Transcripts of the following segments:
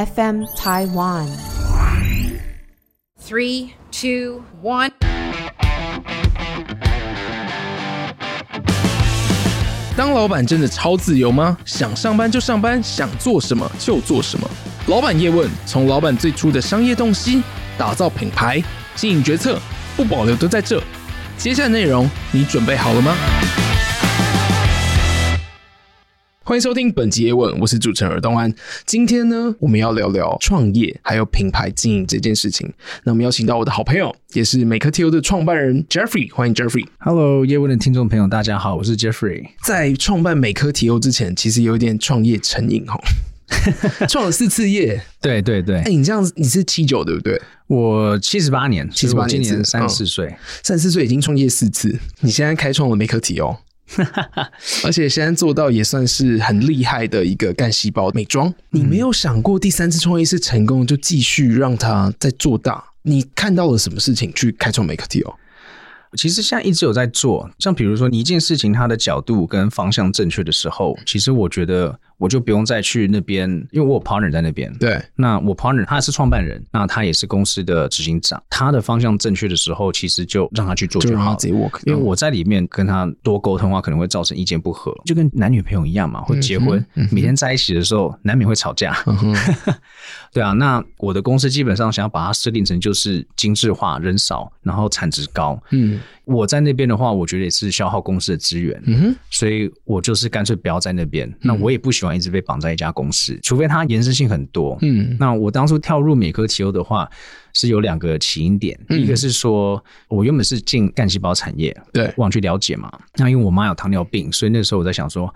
FM Taiwan。Three, two, one。当老板真的超自由吗？想上班就上班，想做什么就做什么。老板叶问：从老板最初的商业洞悉，打造品牌，经营决策，不保留都在这。接下来内容，你准备好了吗？欢迎收听本集叶问，我是主持人尔东安。今天呢，我们要聊聊创业还有品牌经营这件事情。那我们邀请到我的好朋友，也是美科 TO 的创办人 Jeffrey，欢迎 Jeffrey。Hello，叶问的听众朋友，大家好，我是 Jeffrey。在创办美科 TO 之前，其实有一点创业成瘾哈，创了四次业。对对对，哎、欸，你这样子，你是七九对不对？我七十八年，七十八年，今年三十四岁，三十四岁已经创业四次。你现在开创了美科 TO。而且现在做到也算是很厉害的一个干细胞美妆。你没有想过第三次创业是成功，就继续让它再做大？你看到了什么事情去开创美科 TO？其实现在一直有在做，像比如说你一件事情它的角度跟方向正确的时候，其实我觉得。我就不用再去那边，因为我有 partner 在那边。对，那我 partner 他是创办人，那他也是公司的执行长。他的方向正确的时候，其实就让他去做就好了。就因为我在里面跟他多沟通的话，可能会造成意见不合，就跟男女朋友一样嘛，会结婚，嗯、每天在一起的时候难免会吵架。嗯、对啊，那我的公司基本上想要把它设定成就是精致化、人少，然后产值高。嗯，我在那边的话，我觉得也是消耗公司的资源。嗯哼，所以我就是干脆不要在那边。嗯、那我也不喜欢。一直被绑在一家公司，除非它延伸性很多。嗯，那我当初跳入美科奇欧的话，是有两个起因点，嗯、一个是说我原本是进干细胞产业，对，我想去了解嘛。那因为我妈有糖尿病，所以那时候我在想说，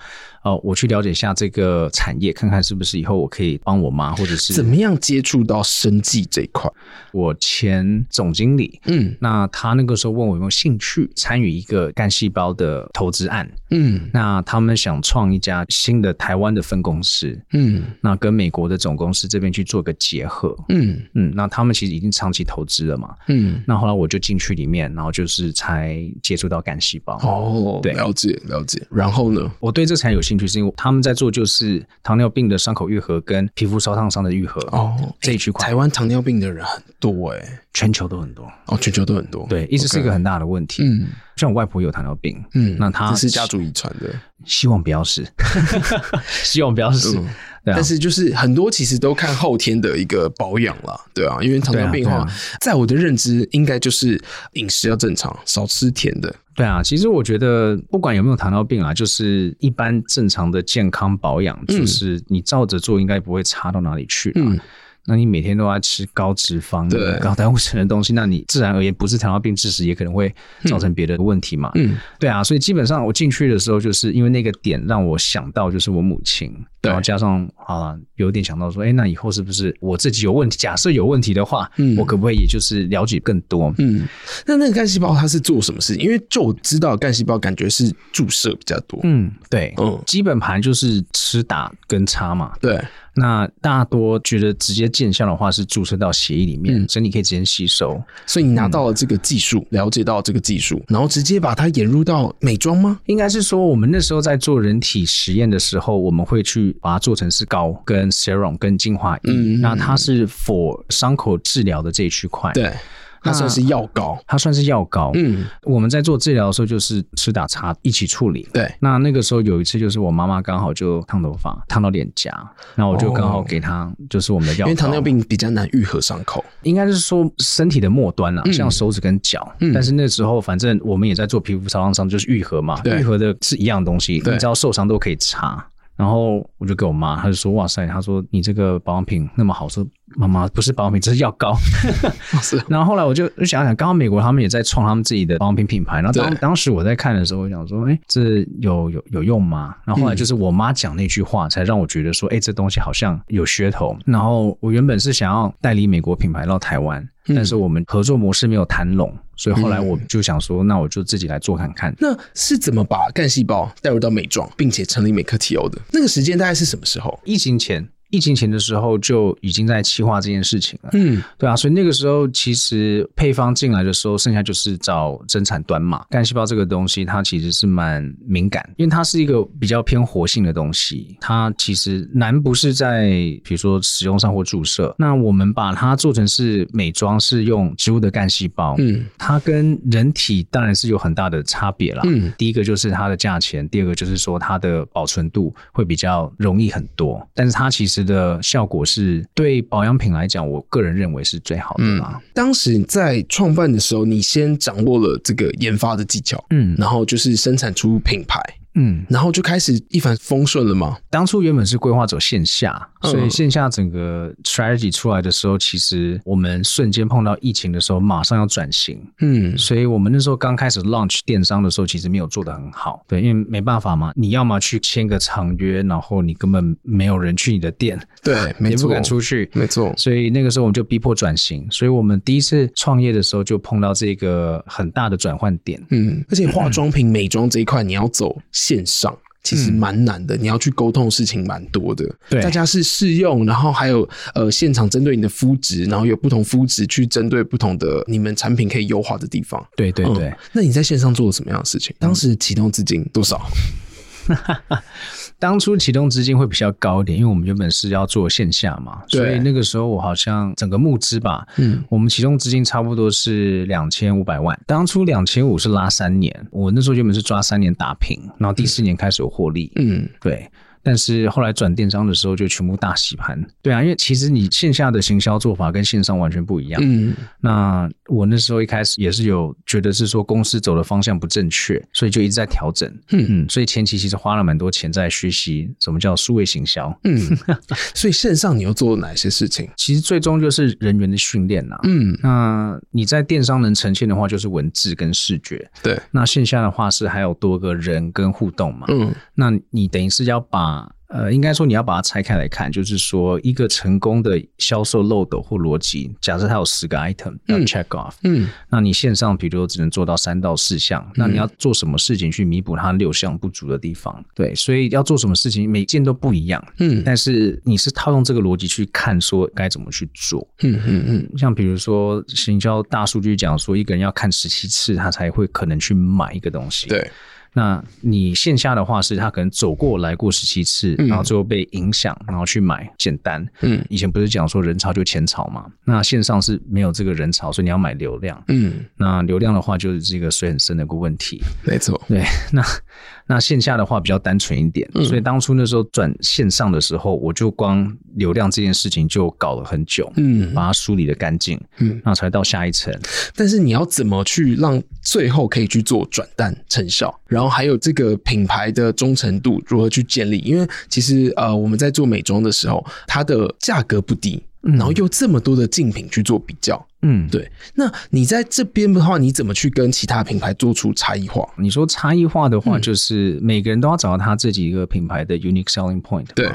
哦、呃，我去了解一下这个产业，看看是不是以后我可以帮我妈，或者是怎么样接触到生技这一块。我前总经理，嗯，那他那个时候问我有没有兴趣参与一个干细胞的投资案，嗯，那他们想创一家新的台湾的分公司，嗯，那跟美国的总公司这边去做个结合，嗯。嗯，那他们其实已经长期投资了嘛，嗯，那后来我就进去里面，然后就是才接触到干细胞，哦，对，了解了解。然后呢，我对这才有兴趣，是因为他们在做就是糖尿病的伤口愈合跟皮肤烧烫伤的愈合，哦，这一区块，台湾糖尿病的人很多哎、欸，全球都很多哦，全球都很多，对，一直是一个很大的问题。嗯，像我外婆有糖尿病，嗯，那她是家族遗传的，希望不要是，希望不要是。但是就是很多其实都看后天的一个保养了，对啊，因为糖尿病的话，在我的认知应该就是饮食要正常，少吃甜的。对啊，其实我觉得不管有没有糖尿病啊，就是一般正常的健康保养，就是你照着做，应该不会差到哪里去的。嗯。那你每天都在吃高脂肪、高胆固醇的东西，那你自然而言不是糖尿病致死，也可能会造成别的问题嘛。嗯，对啊，所以基本上我进去的时候，就是因为那个点让我想到，就是我母亲，然后加上啊，有点想到说，哎，那以后是不是我自己有问题？假设有问题的话，嗯，我可不可以也就是了解更多？嗯，那那个干细胞它是做什么事情？因为就我知道干细胞感觉是注射比较多。嗯，对，嗯，基本盘就是吃打跟插嘛。对。那大多觉得直接见效的话是注射到血液里面，嗯、身体可以直接吸收。所以你拿到了这个技术，嗯、了解到这个技术，然后直接把它引入到美妆吗？应该是说，我们那时候在做人体实验的时候，我们会去把它做成是膏、跟 serum、跟精华液。嗯，那它是 for 伤口治疗的这一区块。对。它算是药膏，它算是药膏。嗯，我们在做治疗的时候，就是吃打擦一起处理。对，那那个时候有一次，就是我妈妈刚好就烫头发，烫到脸颊，然后我就刚好给她，就是我们的药膏。因为糖尿病比较难愈合伤口，应该是说身体的末端啦，像手指跟脚。嗯，但是那时候反正我们也在做皮肤烧烫伤，就是愈合嘛，愈合的是一样东西，你知道受伤都可以擦。然后我就给我妈，她就说：“哇塞，她说你这个保养品那么好，是妈妈不是保养品，这是药膏。是”然后后来我就就想想，刚刚美国他们也在创他们自己的保养品品牌。然后当当时我在看的时候，我想说：“哎，这有有有用吗？”然后后来就是我妈讲那句话，才让我觉得说：“哎，这东西好像有噱头。”然后我原本是想要代理美国品牌到台湾。但是我们合作模式没有谈拢，所以后来我就想说，那我就自己来做看看。那是怎么把干细胞带入到美妆，并且成立美科 TO 的？那个时间大概是什么时候？疫情前，疫情前的时候就已经在企划这件事情了，嗯，对啊，所以那个时候其实配方进来的时候，剩下就是找生产端嘛。干细胞这个东西它其实是蛮敏感，因为它是一个比较偏活性的东西，它其实难不是在比如说使用上或注射。那我们把它做成是美妆，是用植物的干细胞，嗯，它跟人体当然是有很大的差别啦。嗯，第一个就是它的价钱，第二个就是说它的保存度会比较容易很多，但是它其实。的效果是对保养品来讲，我个人认为是最好的嘛。嗯，当时在创办的时候，你先掌握了这个研发的技巧，嗯，然后就是生产出品牌。嗯，然后就开始一帆风顺了嘛？当初原本是规划走线下，所以线下整个 strategy 出来的时候，其实我们瞬间碰到疫情的时候，马上要转型。嗯，所以我们那时候刚开始 launch 电商的时候，其实没有做得很好。对，因为没办法嘛，你要么去签个长约，然后你根本没有人去你的店，对，没错，也不敢出去，没错。所以那个时候我们就逼迫转型。所以我们第一次创业的时候就碰到这个很大的转换点。嗯，而且化妆品、美妆这一块，你要走线上。其实蛮难的，嗯、你要去沟通的事情蛮多的。对，大家是试用，然后还有呃现场针对你的肤质，然后有不同肤质去针对不同的你们产品可以优化的地方。对对对、嗯。那你在线上做了什么样的事情？当时启动资金多少？当初启动资金会比较高一点，因为我们原本是要做线下嘛，所以那个时候我好像整个募资吧，嗯，我们启动资金差不多是两千五百万。当初两千五是拉三年，我那时候原本是抓三年打平，然后第四年开始有获利，嗯，对。但是后来转电商的时候就全部大洗盘，对啊，因为其实你线下的行销做法跟线上完全不一样。嗯，那我那时候一开始也是有觉得是说公司走的方向不正确，所以就一直在调整。嗯嗯，所以前期其实花了蛮多钱在学习什么叫数位行销。嗯，所以线上你又做了哪些事情？其实最终就是人员的训练呐。嗯，那你在电商能呈现的话就是文字跟视觉。对，那线下的话是还有多个人跟互动嘛。嗯，那你等于是要把呃，应该说你要把它拆开来看，就是说一个成功的销售漏斗或逻辑，假设它有十个 item 要 check off，嗯，那你线上比如说只能做到三到四项，那你要做什么事情去弥补它六项不足的地方？对，所以要做什么事情，每件都不一样，嗯，但是你是套用这个逻辑去看，说该怎么去做，嗯嗯嗯，像比如说行销大数据讲说，一个人要看十七次，他才会可能去买一个东西，对。那你线下的话是他可能走过来过十七次，然后最后被影响，然后去买简单。嗯，以前不是讲说人潮就钱潮嘛？那线上是没有这个人潮，所以你要买流量。嗯，那流量的话就是这个水很深的一个问题。没错，对。那那线下的话比较单纯一点，所以当初那时候转线上的时候，我就光流量这件事情就搞了很久。嗯，把它梳理的干净。嗯，那才到下一层。但是你要怎么去让最后可以去做转单成效？然后还有这个品牌的忠诚度如何去建立？因为其实呃，我们在做美妆的时候，它的价格不低，然后又这么多的竞品去做比较。嗯，对。那你在这边的话，你怎么去跟其他品牌做出差异化？你说差异化的话，就是每个人都要找到他自己一个品牌的 unique selling point。对，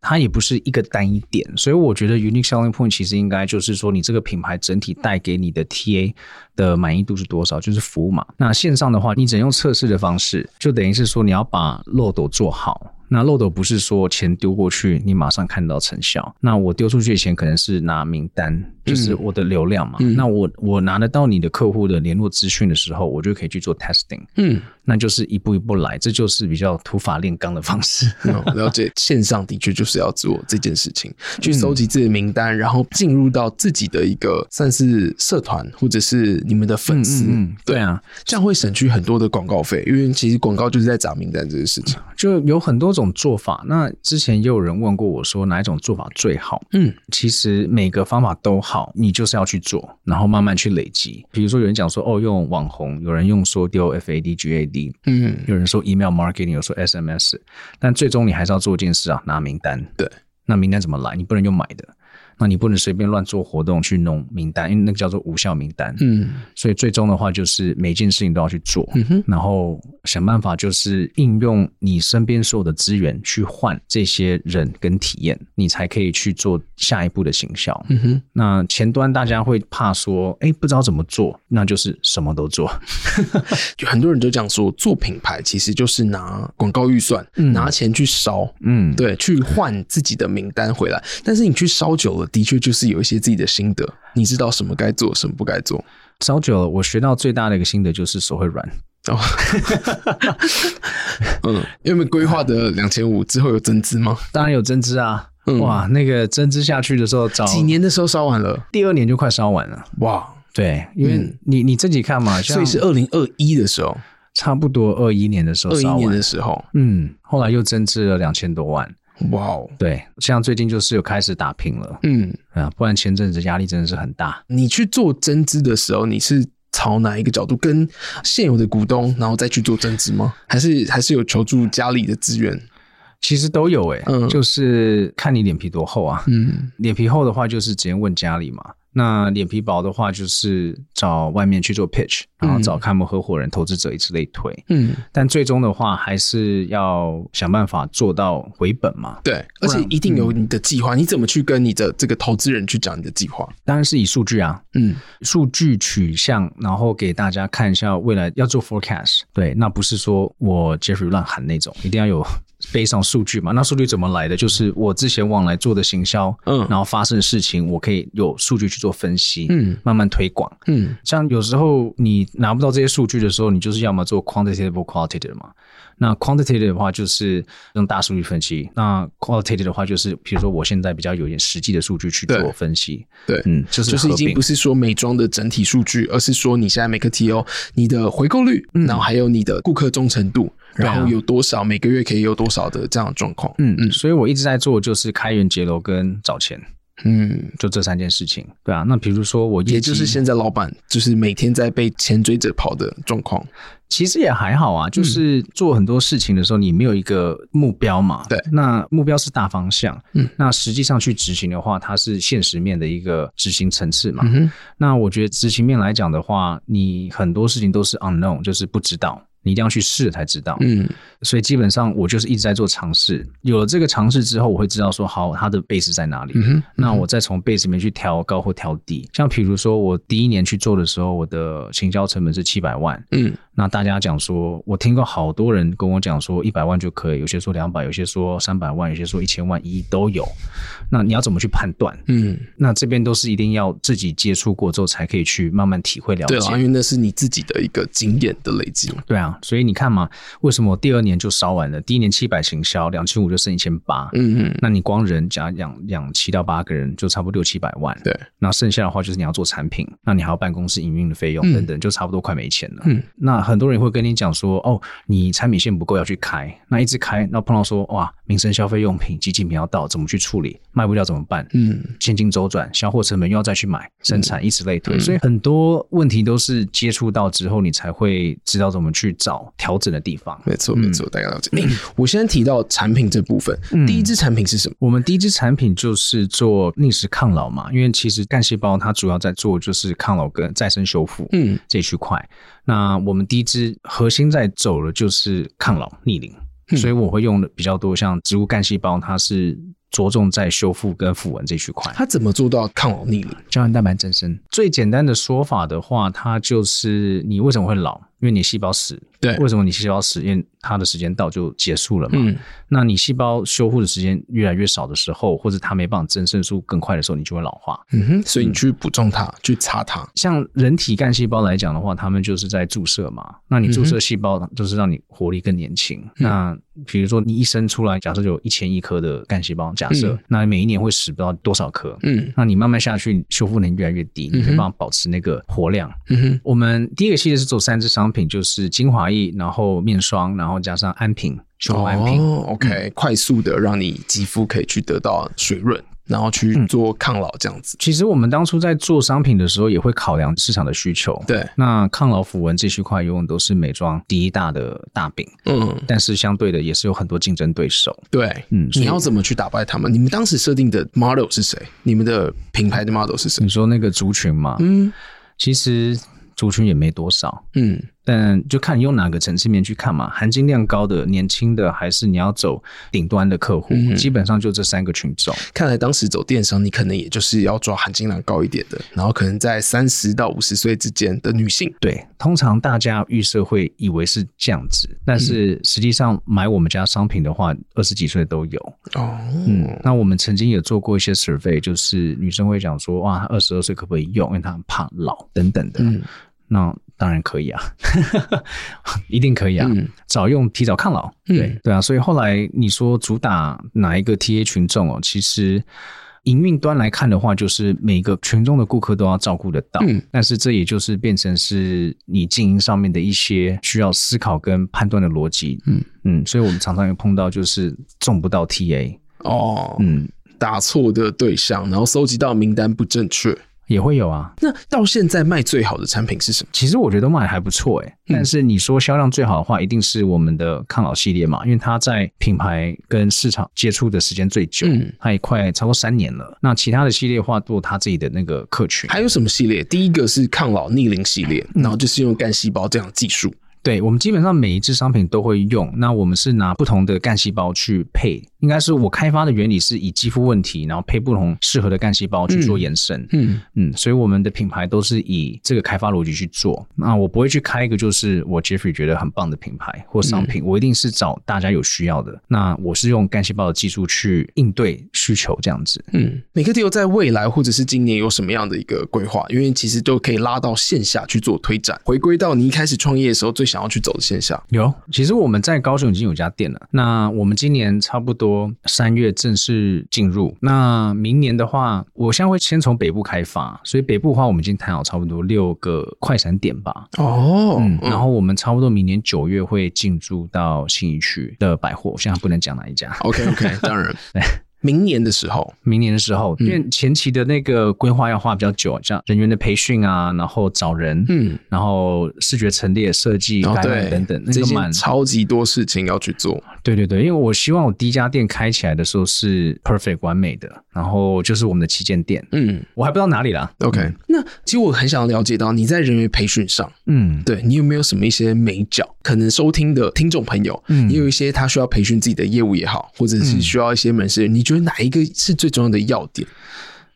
它也不是一个单一点，所以我觉得 unique selling point 其实应该就是说，你这个品牌整体带给你的 TA 的满意度是多少，就是服务嘛。那线上的话，你只能用测试的方式，就等于是说你要把漏斗做好。那漏斗不是说钱丢过去，你马上看到成效。那我丢出去的钱可能是拿名单，就是我的流量嘛。嗯、那我我拿得到你的客户的联络资讯的时候，我就可以去做 testing。嗯。那就是一步一步来，这就是比较土法炼钢的方式。嗯、了解，线上的确就是要做这件事情，去收集自己的名单，然后进入到自己的一个算是社团或者是你们的粉丝。嗯，嗯，对啊，这样会省去很多的广告费，因为其实广告就是在砸名单这件事情。就有很多种做法。那之前也有人问过我说哪一种做法最好？嗯，其实每个方法都好，你就是要去做，然后慢慢去累积。比如说有人讲说哦，用网红，有人用说丢嗯，有人说 email marketing，有说 SMS，但最终你还是要做一件事啊，拿名单。对，那名单怎么来？你不能用买的，那你不能随便乱做活动去弄名单，因为那个叫做无效名单。嗯，所以最终的话就是每件事情都要去做，嗯哼，然后想办法就是应用你身边所有的资源去换这些人跟体验，你才可以去做下一步的行销。嗯哼，那前端大家会怕说，哎，不知道怎么做，那就是什么都做。就很多人就这样说，做品牌其实就是拿广告预算，嗯、拿钱去烧，嗯，对，去换自己的名单回来。但是你去烧久了。的确就是有一些自己的心得，你知道什么该做，什么不该做。烧久了，我学到最大的一个心得就是手会软。哦，嗯，有没有规划的两千五之后有增资吗？当然有增资啊！嗯、哇，那个增资下去的时候，早几年的时候烧完了，第二年就快烧完了。哇，对，因为你你自己看嘛，所以是二零二一的时候，差不多二一年的时候，二一年的时候，嗯，后来又增资了两千多万。哇哦，对，像最近就是有开始打拼了，嗯啊，不然前阵子压力真的是很大。你去做增资的时候，你是朝哪一个角度？跟现有的股东，然后再去做增资吗？还是还是有求助家里的资源？其实都有诶、欸，嗯，就是看你脸皮多厚啊，嗯，脸皮厚的话就是直接问家里嘛。那脸皮薄的话，就是找外面去做 pitch，然后找开幕合伙人、投资者以此类推。嗯，但最终的话，还是要想办法做到回本嘛。对，而且一定有你的计划。你怎么去跟你的这个投资人去讲你的计划？当然是以数据啊，嗯，数据取向，然后给大家看一下未来要做 forecast。对，那不是说我 Jeffrey 乱喊那种，一定要有。背上数据嘛，那数据怎么来的？就是我之前往来做的行销，嗯，然后发生的事情，我可以有数据去做分析，嗯，慢慢推广，嗯，像有时候你拿不到这些数据的时候，你就是要么做 quantitative qualitative 嘛。那 quantitative 的话就是用大数据分析，那 qualitative 的话就是，比如说我现在比较有点实际的数据去做分析，对，对嗯，就是就是已经不是说美妆的整体数据，而是说你现在每个 TO 你的回购率，嗯，然后还有你的顾客忠诚度。然后有多少每个月可以有多少的这样的状况？嗯嗯，所以我一直在做就是开源节流跟找钱，嗯，就这三件事情。对啊，那比如说我也就是现在老板就是每天在被钱追着跑的状况，其实也还好啊。就是做很多事情的时候，你没有一个目标嘛？对，那目标是大方向，嗯，那实际上去执行的话，它是现实面的一个执行层次嘛。嗯哼，那我觉得执行面来讲的话，你很多事情都是 unknown，就是不知道。你一定要去试才知道，嗯，所以基本上我就是一直在做尝试。有了这个尝试之后，我会知道说，好，它的 base 在哪里，嗯嗯、那我再从 base 里面去调高或调低。像比如说，我第一年去做的时候，我的行销成本是七百万，嗯。那大家讲说，我听过好多人跟我讲说，一百万就可以，有些说两百，有些说三百万，有些说一千万、一亿都有。那你要怎么去判断？嗯，那这边都是一定要自己接触过之后，才可以去慢慢体会了解。对啊，因为那是你自己的一个经验的累积。对啊，所以你看嘛，为什么我第二年就烧完了？第一年七百行销，两千五就剩一千八。嗯嗯，那你光人加养养七到八个人，就差不多六七百万。对，那剩下的话就是你要做产品，那你还要办公室营运的费用等等，就差不多快没钱了。嗯，那。很多人会跟你讲说，哦，你产品线不够要去开，那一直开，那碰到说，哇，民生消费用品、急紧品要到，怎么去处理？卖不掉怎么办？嗯，现金周转、销货成本又要再去买、生产，以此类推。嗯、所以很多问题都是接触到之后，你才会知道怎么去找调整的地方。没错，没错，大家了解。嗯、我先提到产品这部分，嗯、第一支产品是什么？我们第一支产品就是做逆时抗老嘛，因为其实干细胞它主要在做就是抗老跟再生修复，嗯，这一区块。那我们第一支核心在走的就是抗老逆龄，嗯、所以我会用的比较多，像植物干细胞，它是着重在修复跟复纹这区块。它怎么做到抗老逆龄？胶原蛋白增生。最简单的说法的话，它就是你为什么会老？因为你细胞死。对。为什么你细胞死？因为它的时间到就结束了嘛。嗯。那你细胞修复的时间越来越少的时候，或者它没办法增生出更快的时候，你就会老化。嗯哼，所以你去补充它，嗯、去擦它。像人体干细胞来讲的话，他们就是在注射嘛。那你注射细胞，就是让你活力更年轻。嗯、那比如说你一生出来，假设有一千亿颗的干细胞，假设，嗯、那每一年会死不到多少颗？嗯，那你慢慢下去，修复能力越来越低，你没办法保持那个活量。嗯哼，我们第一个系列是做三支商品，就是精华液，然后面霜，然后加上安瓶。修安瓶哦，OK，、嗯、快速的让你肌肤可以去得到水润，然后去做抗老这样子。其实我们当初在做商品的时候，也会考量市场的需求。对，那抗老抚纹这区块永远都是美妆第一大的大饼。嗯，但是相对的也是有很多竞争对手。对，嗯，你要怎么去打败他们？你们当时设定的 model 是谁？你们的品牌的 model 是谁？你说那个族群吗？嗯，其实。族群也没多少，嗯，但就看你用哪个层次面去看嘛，含金量高的、年轻的，还是你要走顶端的客户，嗯，基本上就这三个群众。看来当时走电商，你可能也就是要抓含金量高一点的，然后可能在三十到五十岁之间的女性。对，通常大家预设会以为是这样子，但是实际上买我们家商品的话，二十几岁都有。哦，嗯，那我们曾经也做过一些 survey，就是女生会讲说，哇，二十二岁可不可以用？因为她很怕老等等的。嗯那当然可以啊，一定可以啊，嗯、早用提早抗老，对、嗯、对啊，所以后来你说主打哪一个 TA 群众哦，其实营运端来看的话，就是每个群众的顾客都要照顾得到，嗯，但是这也就是变成是你经营上面的一些需要思考跟判断的逻辑，嗯。嗯，所以我们常常有碰到就是中不到 TA 哦，嗯，打错的对象，然后搜集到名单不正确。也会有啊。那到现在卖最好的产品是什么？其实我觉得卖还不错哎、欸。但是你说销量最好的话，一定是我们的抗老系列嘛，因为它在品牌跟市场接触的时间最久，嗯，它也快超过三年了。那其他的系列的话，做它自己的那个客群。还有什么系列？第一个是抗老逆龄系列，然后就是用干细胞这样的技术。对，我们基本上每一支商品都会用。那我们是拿不同的干细胞去配，应该是我开发的原理是以肌肤问题，然后配不同适合的干细胞去做延伸。嗯嗯，所以我们的品牌都是以这个开发逻辑去做。那我不会去开一个就是我 Jeffrey 觉得很棒的品牌或商品，嗯、我一定是找大家有需要的。那我是用干细胞的技术去应对需求这样子。嗯，美克蒂欧在未来或者是今年有什么样的一个规划？因为其实都可以拉到线下去做推展，回归到你一开始创业的时候最。想要去走的线下有，其实我们在高雄已经有家店了。那我们今年差不多三月正式进入。那明年的话，我现在会先从北部开发，所以北部的话，我们已经谈好差不多六个快闪点吧。哦，嗯，然后我们差不多明年九月会进驻到信义区的百货，我现在不能讲哪一家。OK OK，当然。明年的时候，明年的时候，因为前期的那个规划要花比较久，像人员的培训啊，然后找人，嗯，然后视觉陈列设计、哦、对。等等，那个蛮超级多事情要去做。对对对，因为我希望我第一家店开起来的时候是 perfect 完美的，然后就是我们的旗舰店。嗯，我还不知道哪里啦。OK，那其实我很想了解到你在人员培训上，嗯，对你有没有什么一些美角？可能收听的听众朋友，嗯，也有一些他需要培训自己的业务也好，或者是需要一些门市，你觉得哪一个是最重要的要点？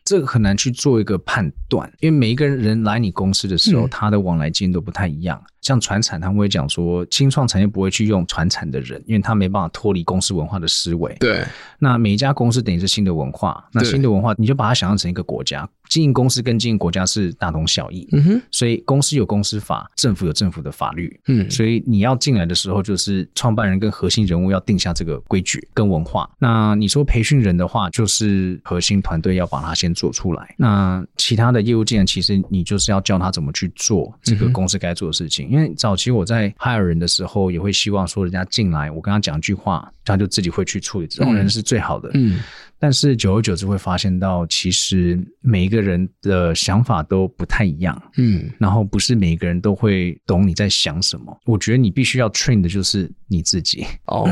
这个很难去做一个判断，因为每一个人来你公司的时候，嗯、他的往来经验都不太一样。像传产，他们会讲说，新创产业不会去用传产的人，因为他没办法脱离公司文化的思维。对，那每一家公司等于是新的文化，那新的文化你就把它想象成一个国家，经营公司跟经营国家是大同小异。嗯哼，所以公司有公司法，政府有政府的法律。嗯，所以你要进来的时候，就是创办人跟核心人物要定下这个规矩跟文化。那你说培训人的话，就是核心团队要把它先做出来。那其他的业务技能，其实你就是要教他怎么去做这个公司该做的事情。因为早期我在 hire 人的时候，也会希望说人家进来，我跟他讲一句话，他就自己会去处理。这种人是最好的。嗯。但是久而久之会发现到，其实每一个人的想法都不太一样。嗯。然后不是每一个人都会懂你在想什么。我觉得你必须要 train 的就是你自己。哦，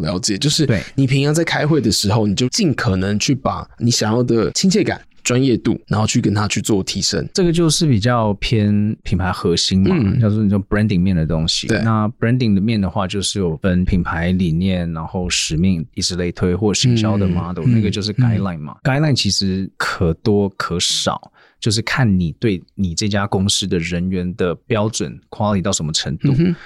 了解。就是对你平常在开会的时候，你就尽可能去把你想要的亲切感。专业度，然后去跟他去做提升，这个就是比较偏品牌核心嘛，嗯、叫做你说 branding 面的东西。对，那 branding 的面的话，就是有分品牌理念，然后使命，以此类推，或行销的 model，、嗯、那个就是 guideline 嘛。嗯、guideline 其实可多可少，就是看你对你这家公司的人员的标准 quality 到什么程度。嗯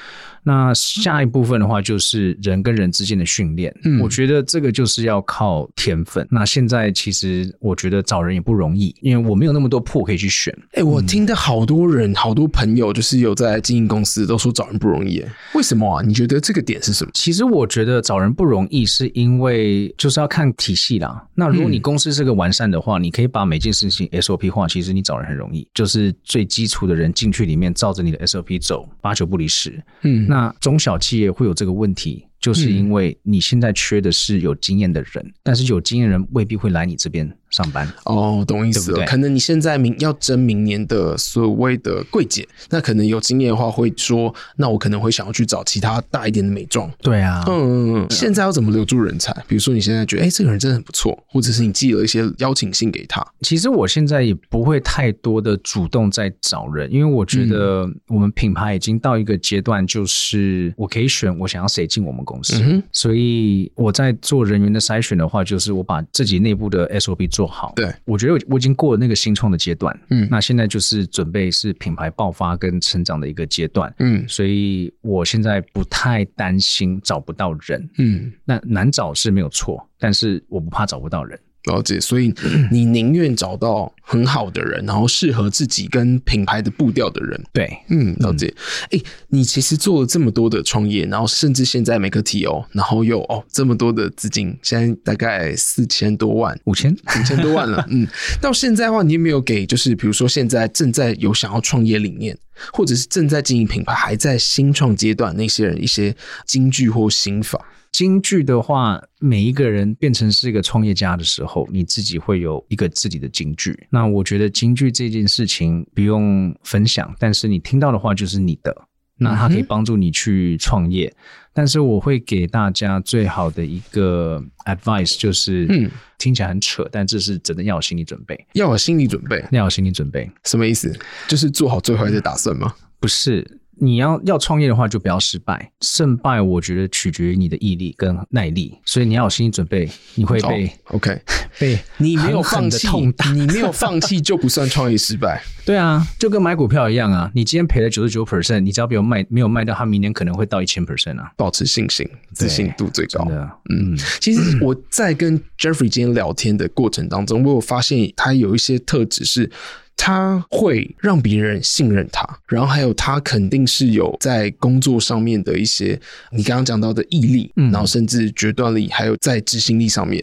那下一部分的话，就是人跟人之间的训练。嗯，我觉得这个就是要靠天分。那现在其实我觉得找人也不容易，因为我没有那么多铺可以去选。哎、欸，我听的好多人、嗯、好多朋友，就是有在经营公司，都说找人不容易。为什么啊？你觉得这个点是什么？其实我觉得找人不容易，是因为就是要看体系啦。那如果你公司是个完善的话，嗯、你可以把每件事情 SOP 化，其实你找人很容易。就是最基础的人进去里面，照着你的 SOP 走，八九不离十。嗯。那中小企业会有这个问题，就是因为你现在缺的是有经验的人，但是有经验人未必会来你这边上班。哦，懂意思了。对对，可能你现在明要争明年的所谓的柜姐，那可能有经验的话会说，那我可能会想要去找其他大一点的美妆。对啊，嗯，嗯，现在要怎么留住人才？比如说你现在觉得，哎、欸，这个人真的很不错，或者是你寄了一些邀请信给他。其实我现在也不会太多的主动在找人，因为我觉得我们品牌已经到一个阶段，就是我可以选我想要谁进我们公司，嗯、所以我在做人员的筛选的话，就是我把自己内部的 SOP 做好。对，我觉得我已经过了那个新创的阶段，嗯，那现在就是准备是品牌爆发跟成长的一个阶段，嗯，所以我现在不太担心找不到人，嗯，那难找是没有错，但是我不怕找不到人。了解，所以你宁愿找到很好的人，然后适合自己跟品牌的步调的人。对，嗯，了解。哎、嗯欸，你其实做了这么多的创业，然后甚至现在 MakerTO，然后又哦这么多的资金，现在大概四千多万，五千五千多万了。嗯，到现在的话，你有没有给就是比如说现在正在有想要创业理念，或者是正在经营品牌还在新创阶段那些人一些金句或心法？金句的话，每一个人变成是一个创业家的时候，你自己会有一个自己的京剧。那我觉得京剧这件事情不用分享，但是你听到的话就是你的，那它可以帮助你去创业。嗯、但是我会给大家最好的一个 advice，就是，嗯，听起来很扯，但这是真的要有心理准备，要有心理准备，要有心理准备，什么意思？就是做好最坏的打算吗？不是。你要要创业的话，就不要失败。胜败，我觉得取决于你的毅力跟耐力。所以你要有心理准备，你会被、oh, OK 被你没有放弃，你没有放弃就不算创业失败。对啊，就跟买股票一样啊。你今天赔了九十九 percent，你只要没有卖，没有卖掉，它明年可能会到一千 percent 啊。保持信心，自信度最高。的嗯，其实我在跟 Jeffrey 今天聊天的过程当中，我有发现他有一些特质是。他会让别人信任他，然后还有他肯定是有在工作上面的一些你刚刚讲到的毅力，嗯，然后甚至决断力，还有在执行力上面，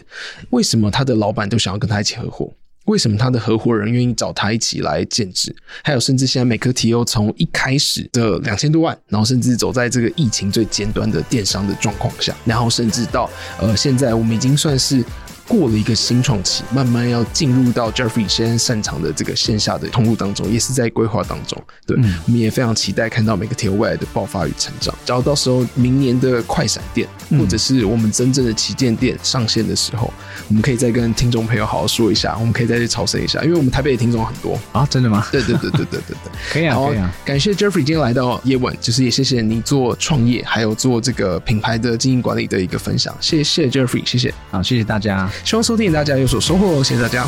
为什么他的老板都想要跟他一起合伙？为什么他的合伙人愿意找他一起来建制？还有甚至现在 MakerTO 从一开始的两千多万，然后甚至走在这个疫情最尖端的电商的状况下，然后甚至到呃现在我们已经算是。过了一个新创期，慢慢要进入到 Jeffrey 现在擅长的这个线下的通路当中，也是在规划当中。对，嗯、我们也非常期待看到 MakerTO 未来的爆发与成长。然后到时候明年的快闪店，或者是我们真正的旗舰店上线的时候，嗯、我们可以再跟听众朋友好好说一下，我们可以再去朝圣一下，因为我们台北的听众很多啊，真的吗？对对对对对对对，可以啊，可以啊。感谢 Jeffrey 今天来到夜晚，就是也谢谢你做创业，还有做这个品牌的经营管理的一个分享。谢谢 Jeffrey，谢谢，好，谢谢大家，希望收听大家有所收获哦，谢谢大家。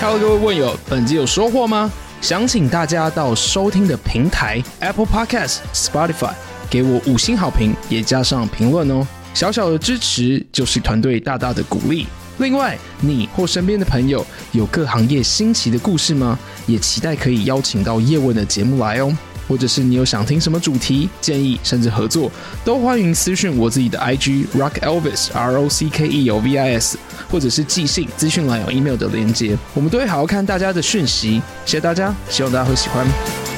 Hello，各位问友，本集有收获吗？想请大家到收听的平台 Apple Podcast、Spotify 给我五星好评，也加上评论哦。小小的支持就是团队大大的鼓励。另外，你或身边的朋友有各行业新奇的故事吗？也期待可以邀请到叶问的节目来哦。或者是你有想听什么主题建议，甚至合作，都欢迎私讯我自己的 IG Rock Elvis R O C K E O V I S，或者是寄信资讯栏有 email 的连接，我们都会好好看大家的讯息。谢谢大家，希望大家会喜欢。